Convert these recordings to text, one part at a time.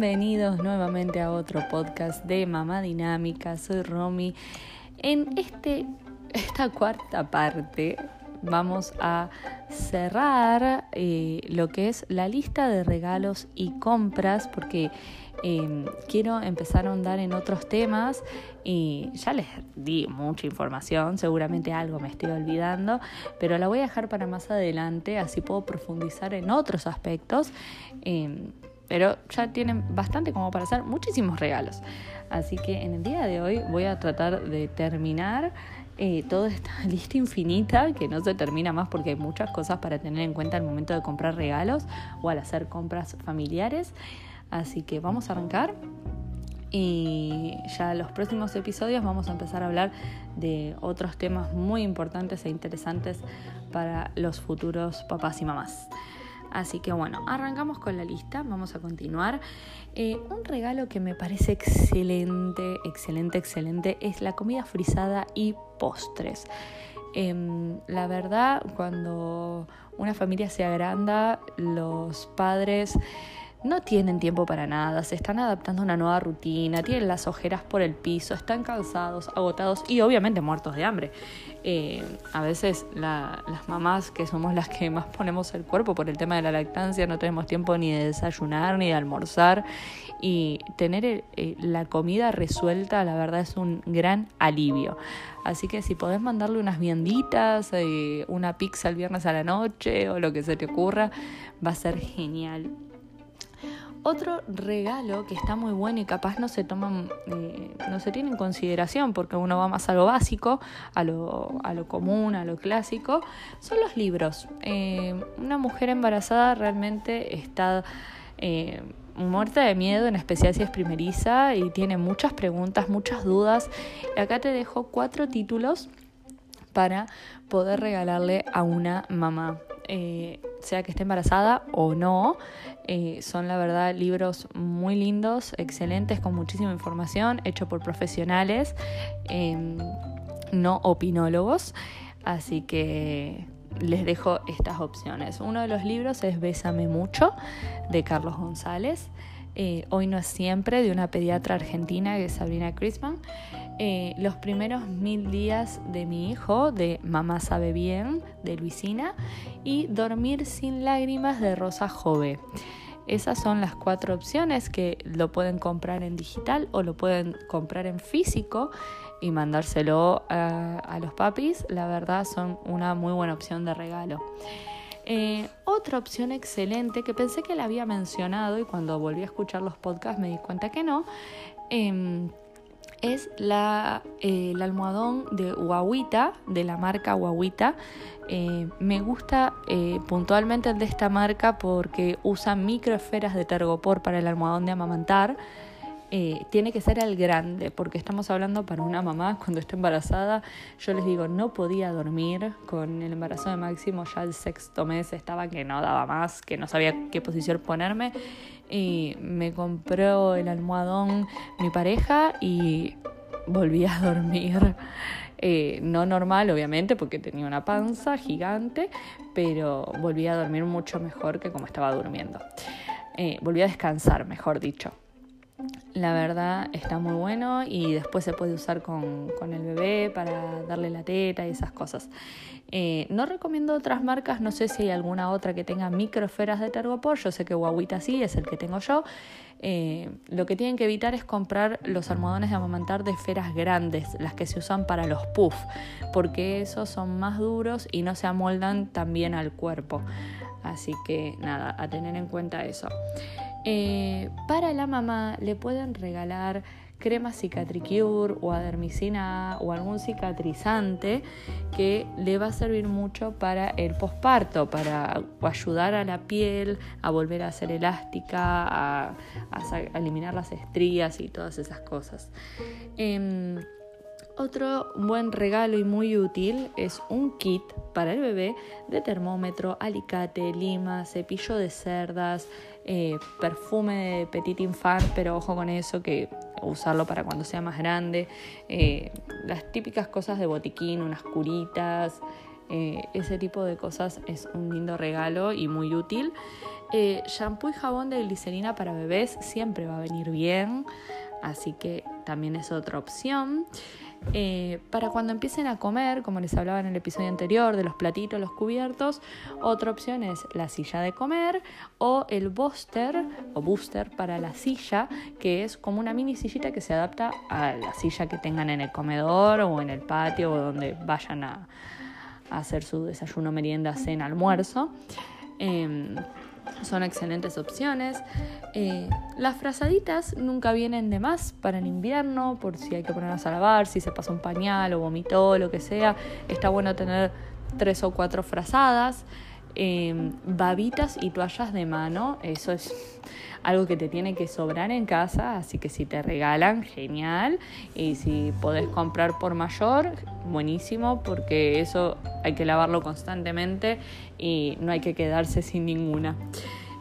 Bienvenidos nuevamente a otro podcast de Mamá Dinámica. Soy Romy. En este, esta cuarta parte vamos a cerrar eh, lo que es la lista de regalos y compras porque em, quiero empezar a ahondar en otros temas y ya les di mucha información, seguramente algo me estoy olvidando, pero la voy a dejar para más adelante, así puedo profundizar en otros aspectos. Em, pero ya tienen bastante como para hacer muchísimos regalos. Así que en el día de hoy voy a tratar de terminar eh, toda esta lista infinita que no se termina más porque hay muchas cosas para tener en cuenta al momento de comprar regalos o al hacer compras familiares. Así que vamos a arrancar y ya en los próximos episodios vamos a empezar a hablar de otros temas muy importantes e interesantes para los futuros papás y mamás. Así que bueno, arrancamos con la lista, vamos a continuar. Eh, un regalo que me parece excelente, excelente, excelente es la comida frisada y postres. Em, la verdad, cuando una familia se agranda, los padres no tienen tiempo para nada, se están adaptando a una nueva rutina, tienen las ojeras por el piso, están cansados, agotados y obviamente muertos de hambre. Eh, a veces las mamás, que somos las que más ponemos el cuerpo por el tema de la lactancia, no tenemos tiempo ni de desayunar ni de almorzar y tener eh, la comida resuelta, la verdad es un gran alivio. Así que si podés mandarle unas vianditas, eh, una pizza el viernes a la noche o lo que se te ocurra, va a ser genial. Otro regalo que está muy bueno y capaz no se toman, eh, no se tiene en consideración porque uno va más a lo básico, a lo, común, a lo clásico, son los libros. Eh, una mujer embarazada realmente está eh, muerta de miedo, en especial si es primeriza y tiene muchas preguntas, muchas dudas. Acá te dejo cuatro títulos para poder regalarle a una mamá. Sea que esté embarazada o no. Eh, son la verdad libros muy lindos, excelentes, con muchísima información, hecho por profesionales, em, no opinólogos. Así que les dejo estas opciones. Uno de los libros es Bésame mucho, de Carlos González. Eh, Hoy no es siempre, de una pediatra argentina que es Sabrina Crisman. Eh, los primeros mil días de mi hijo, de Mamá sabe bien, de Luisina, y Dormir sin lágrimas, de Rosa Jove. Esas son las cuatro opciones que lo pueden comprar en digital o lo pueden comprar en físico y mandárselo a, a los papis. La verdad son una muy buena opción de regalo. Eh, otra opción excelente que pensé que la había mencionado y cuando volví a escuchar los podcasts me di cuenta que no, em, es la, eh, el almohadón de Huahuita, de la marca Huahuita. Eh, me gusta puntualmente el de esta marca porque usa microesferas de tergopor para el almohadón de amamantar. Eh, tiene que ser el grande, porque estamos hablando para una mamá cuando está embarazada. Yo les digo, no podía dormir con el embarazo de Máximo, ya el sexto mes estaba que no daba más, que no sabía qué posición ponerme. Y me compró el almohadón mi pareja y volví a dormir. Eh, no normal, obviamente, porque tenía una panza gigante, pero volví a dormir mucho mejor que como estaba durmiendo. Eh, volví a descansar, mejor dicho. La verdad está muy bueno y después se puede usar con, el bebé para darle la teta y esas cosas. Eh, no recomiendo otras marcas, no sé si hay alguna otra que tenga microesferas de tergopor, yo sé que Guaguita sí, es el que tengo yo. Eh, lo que tienen que evitar es comprar los almohadones de amamantar de esferas grandes, las que se usan para los puff, porque esos son más duros y no se amoldan tan bien al cuerpo. Así que nada, a tener en cuenta eso. Eh, para la mamá le pueden regalar crema cicatricure o adermicina o algún cicatrizante que le va a servir mucho para el posparto, para ayudar a la piel a volver a ser elástica, a, eliminar las estrías y todas esas cosas. Em, otro buen regalo y muy útil es un kit para el bebé de termómetro, alicate, lima, cepillo de cerdas, eh, perfume de petit infant, pero ojo con eso, que usarlo para cuando sea más grande, eh, las típicas cosas de botiquín, unas curitas, Eh, ese tipo de cosas es un lindo regalo y muy útil. Eh, shampoo y jabón de glicerina para bebés siempre va a venir bien, así que también es otra opción. Eh, para cuando empiecen a comer, como les hablaba en el episodio anterior, de los platitos, los cubiertos, otra opción es la silla de comer o el booster o booster para la silla, que es como una mini sillita que se adapta a la silla que tengan en el comedor o en el patio o donde vayan a, hacer su desayuno, merienda, cena, almuerzo. Em, son excelentes opciones. Eh, las frazaditas nunca vienen de más para el invierno, por si hay que ponerlas a lavar, si se pasa un pañal o vomitó, lo que sea. Está bueno tener tres o cuatro frazadas. Em, babitas y toallas de mano, eso es algo que te tiene que sobrar en casa, así que si te regalan, genial. Y si podés comprar por mayor, buenísimo, porque eso hay que lavarlo constantemente y no hay que quedarse sin ninguna.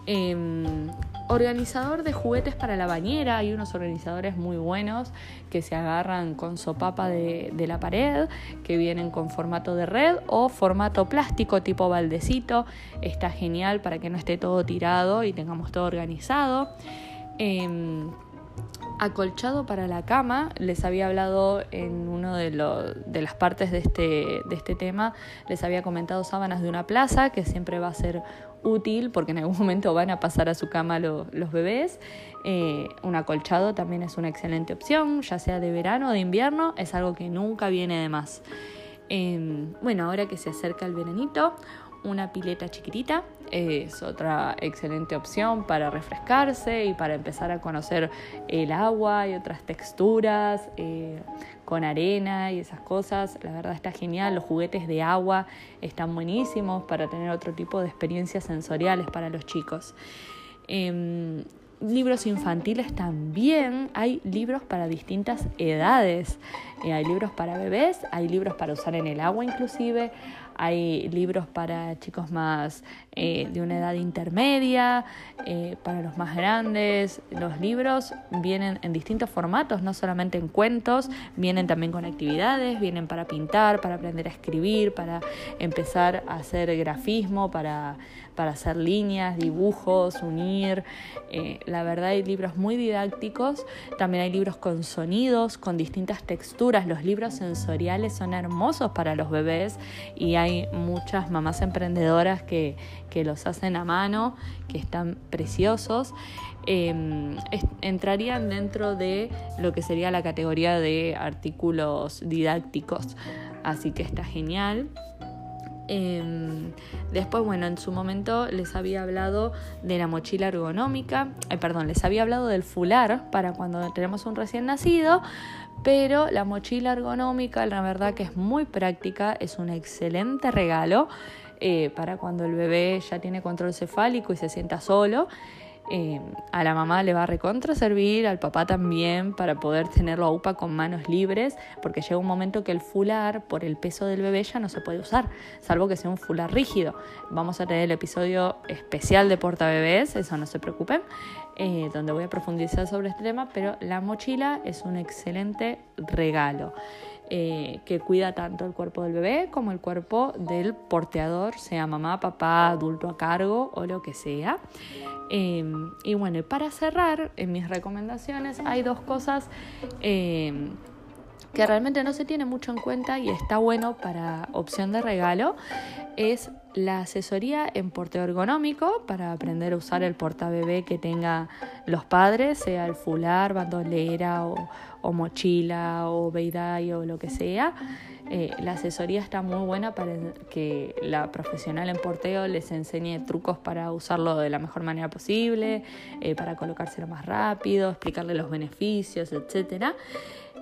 Em, organizador de juguetes para la bañera, hay unos organizadores muy buenos que se agarran con sopapa de, la pared, que vienen con formato de red o formato plástico tipo baldecito. Está genial para que no esté todo tirado y tengamos todo organizado. Eh, acolchado para la cama. Les había hablado en una de, de las partes de este, de este tema, les había comentado sábanas de una plaza, que siempre va a ser útil porque en algún momento van a pasar a su cama los bebés. Eh, un acolchado también es una excelente opción, ya sea de verano o de invierno, es algo que nunca viene de más. Em, bueno, ahora que se acerca el veranito, una pileta chiquitita es otra excelente opción para refrescarse y para empezar a conocer el agua y otras texturas eh, con arena y esas cosas. La verdad está genial. Los juguetes de agua están buenísimos para tener otro tipo de experiencias sensoriales para los chicos. Em, libros infantiles también. Hay libros para distintas edades. Eh, hay libros para bebés, hay libros para usar en el agua inclusive, hay libros para chicos más eh, de una edad intermedia, eh, para los más grandes. Los libros vienen en distintos formatos, no solamente en cuentos, vienen también con actividades, vienen para pintar, para aprender a escribir, para empezar a hacer grafismo, para, para hacer líneas, dibujos, unir. Eh, la verdad hay libros muy didácticos, también hay libros con sonidos, con distintas texturas. Los libros sensoriales son hermosos para los bebés y hay hay muchas mamás emprendedoras que, los hacen a mano, que están preciosos. Em, entrarían dentro de lo que sería la categoría de artículos didácticos, así que está genial. Em, después, bueno, en su momento les había hablado de la mochila ergonómica, eh, perdón, les había hablado del fular para cuando tenemos un recién nacido, pero la mochila ergonómica, la verdad que es muy práctica, es un excelente regalo eh, para cuando el bebé ya tiene control cefálico y se sienta solo. Eh, a la mamá le va a recontra servir, al papá también, para poder tenerlo a UPA con manos libres, porque llega un momento que el fular, por el peso del bebé, ya no se puede usar, salvo que sea un fular rígido. Vamos a tener el episodio especial de porta bebés, eso no se preocupen, eh, donde voy a profundizar sobre este tema, pero la mochila es un excelente regalo. Eh, que cuida tanto el cuerpo del bebé como el cuerpo del porteador, sea mamá, papá, adulto a cargo o lo que sea. Em, y bueno, para cerrar, en mis recomendaciones hay dos cosas em, que realmente no se tiene mucho en cuenta y está bueno para opción de regalo. Es la asesoría en porteo ergonómico para aprender a usar el portabebé que tenga los padres, sea el fular, bandolera o, mochila o beidai o lo que sea. Eh, la asesoría está muy buena para que la profesional en porteo les enseñe trucos para usarlo de la mejor manera posible, eh, para colocárselo más rápido, explicarle los beneficios, etc.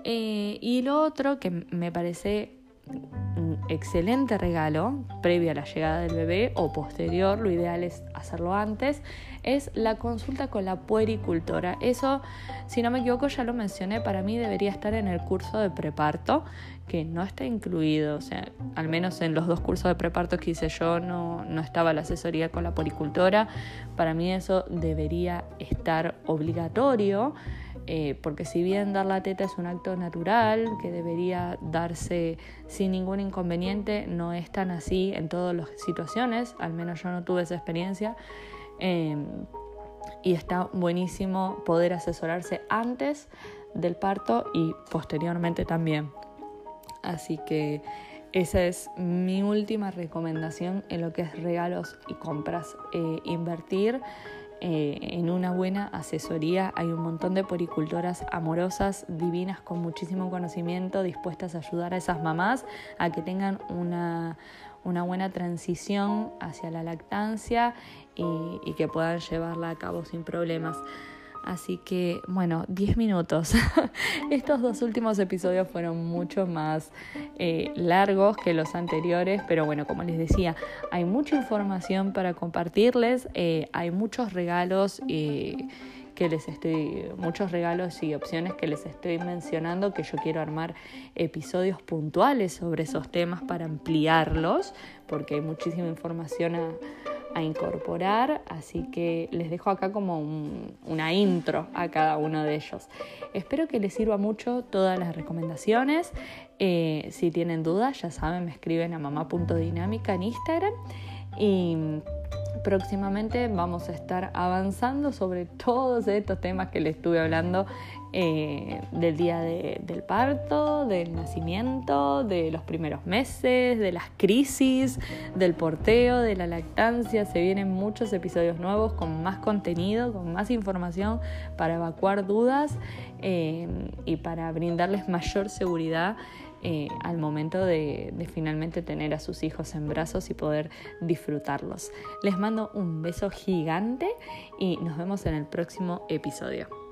Eh, y lo otro que me parece un excelente regalo previo a la llegada del bebé o posterior, lo ideal es hacerlo antes, es la consulta con la puericultora. Eso, si no me equivoco, ya lo mencioné, para mí debería estar en el curso de preparto, que no está incluido, o sea, al menos en los dos cursos de preparto que hice yo no, no estaba la asesoría con la puericultora. Para mí eso debería estar obligatorio. Eh, porque si bien dar la teta es un acto natural que debería darse sin ningún inconveniente, no es tan así en todas las situaciones, al menos yo no tuve esa experiencia. Em, y está buenísimo poder asesorarse antes del parto y posteriormente también. Así que esa es mi última recomendación en lo que es regalos y compras. Eh, invertir eh, en una buena asesoría. Hay un montón de poricultoras amorosas, divinas, con muchísimo conocimiento, dispuestas a ayudar a esas mamás a que tengan una, una buena transición hacia la lactancia y, que puedan llevarla a cabo sin problemas. Así que, bueno, 10 minutos. Estos dos últimos episodios fueron mucho más eh, largos que los anteriores, pero bueno, como les decía, hay mucha información para compartirles, eh, hay muchos regalos. Que les estoy, muchos regalos y opciones que les estoy mencionando, que yo quiero armar episodios puntuales sobre esos temas para ampliarlos, porque hay muchísima información a, incorporar, así que les dejo acá como una intro a cada uno de ellos. Espero que les sirva mucho todas las recomendaciones. Eh, si tienen dudas, ya saben, me escriben a mamá.dinámica en Instagram y próximamente vamos a estar avanzando sobre todos estos temas que les estuve hablando eh, del día del parto, del nacimiento, de los primeros meses, de las crisis, del porteo, de la lactancia. Se vienen muchos episodios nuevos con más contenido, con más información para evacuar dudas eh, y para brindarles mayor seguridad eh, al momento de, de finalmente tener a sus hijos en brazos y poder disfrutarlos. Les mando un beso gigante y nos vemos en el próximo episodio.